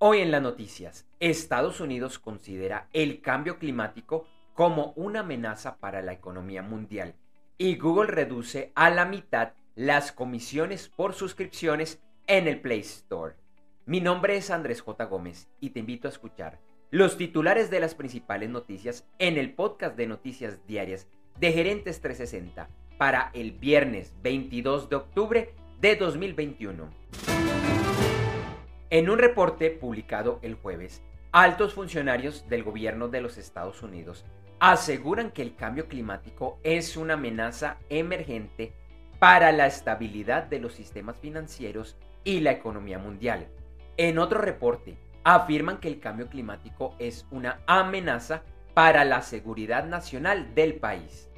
Hoy en las noticias, Estados Unidos considera el cambio climático como una amenaza para la economía mundial y Google reduce a la mitad las comisiones por suscripciones en el Play Store. Mi nombre es Andrés J. Gómez y te invito a escuchar los titulares de las principales noticias en el podcast de noticias diarias de Gerentes 360 para el viernes 22 de octubre de 2021. En un reporte publicado el jueves, altos funcionarios del gobierno de los Estados Unidos aseguran que el cambio climático es una amenaza emergente para la estabilidad de los sistemas financieros y la economía mundial. En otro reporte, afirman que el cambio climático es una amenaza para la seguridad nacional del país.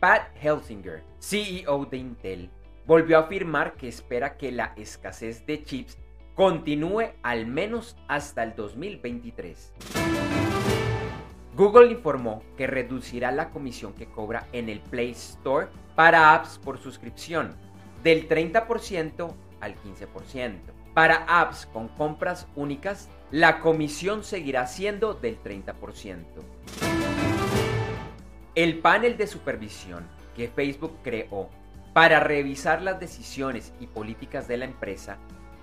Pat Helsinger, CEO de Intel, volvió a afirmar que espera que la escasez de chips continúe al menos hasta el 2023. Google informó que reducirá la comisión que cobra en el Play Store para apps por suscripción del 30% al 15%. Para apps con compras únicas, la comisión seguirá siendo del 30%. El panel de supervisión que Facebook creó para revisar las decisiones y políticas de la empresa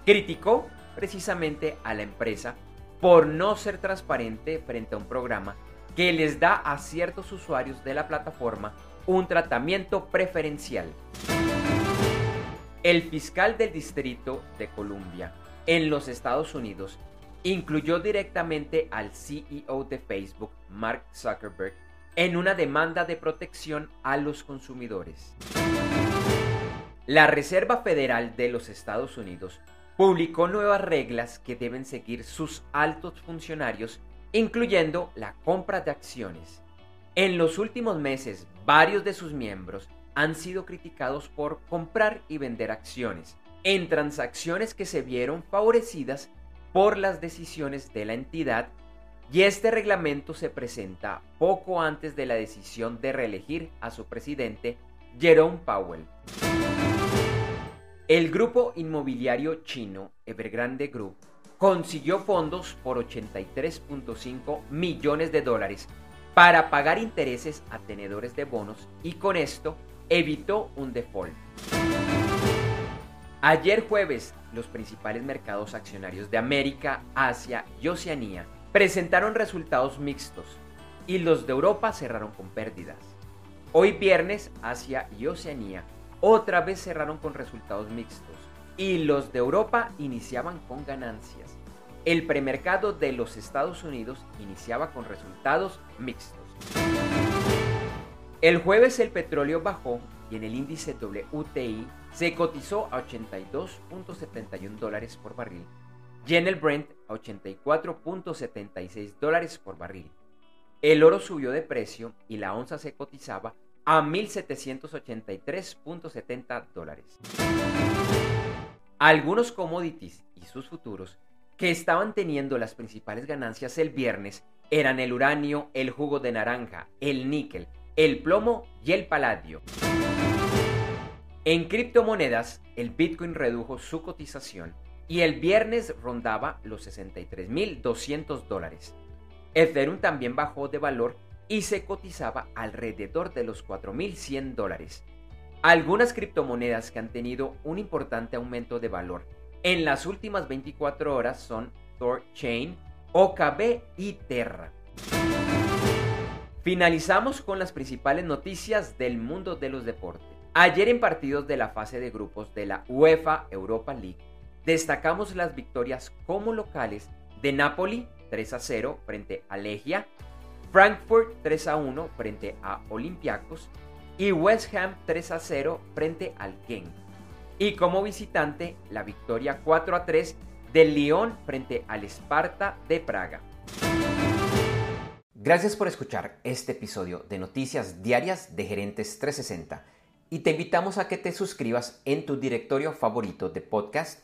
criticó precisamente a la empresa por no ser transparente frente a un programa que les da a ciertos usuarios de la plataforma un tratamiento preferencial. El fiscal del Distrito de Columbia en los Estados Unidos incluyó directamente al CEO de Facebook, Mark Zuckerberg, en una demanda de protección a los consumidores. La Reserva Federal de los Estados Unidos publicó nuevas reglas que deben seguir sus altos funcionarios, incluyendo la compra de acciones. En los últimos meses, varios de sus miembros han sido criticados por comprar y vender acciones en transacciones que se vieron favorecidas por las decisiones de la entidad y este reglamento se presenta poco antes de la decisión de reelegir a su presidente, Jerome Powell. El grupo inmobiliario chino Evergrande Group consiguió fondos por 83.5 millones de dólares para pagar intereses a tenedores de bonos y con esto evitó un default. Ayer jueves, los principales mercados accionarios de América, Asia y Oceanía presentaron resultados mixtos y los de Europa cerraron con pérdidas. Hoy viernes, Asia y Oceanía otra vez cerraron con resultados mixtos y los de Europa iniciaban con ganancias. El premercado de los Estados Unidos iniciaba con resultados mixtos. El jueves el petróleo bajó y en el índice WTI se cotizó a 82.71 dólares por barril y en el Brent a 84.76 dólares por barril. El oro subió de precio y la onza se cotizaba a 1.783.70 dólares. Algunos commodities y sus futuros que estaban teniendo las principales ganancias el viernes eran el uranio, el jugo de naranja, el níquel, el plomo y el paladio. En criptomonedas, el Bitcoin redujo su cotización y el viernes rondaba los 63.200 dólares. Ethereum también bajó de valor y se cotizaba alrededor de los 4.100 dólares. Algunas criptomonedas que han tenido un importante aumento de valor en las últimas 24 horas son Thorchain, OKB y Terra. Finalizamos con las principales noticias del mundo de los deportes. Ayer en partidos de la fase de grupos de la UEFA Europa League, destacamos las victorias como locales de Napoli 3 a 0 frente a Legia, Frankfurt 3 a 1 frente a Olympiacos y West Ham 3 a 0 frente al Genk. Y como visitante, la victoria 4 a 3 del Lyon frente al Sparta de Praga. Gracias por escuchar este episodio de Noticias Diarias de Gerentes 360 y te invitamos a que te suscribas en tu directorio favorito de podcast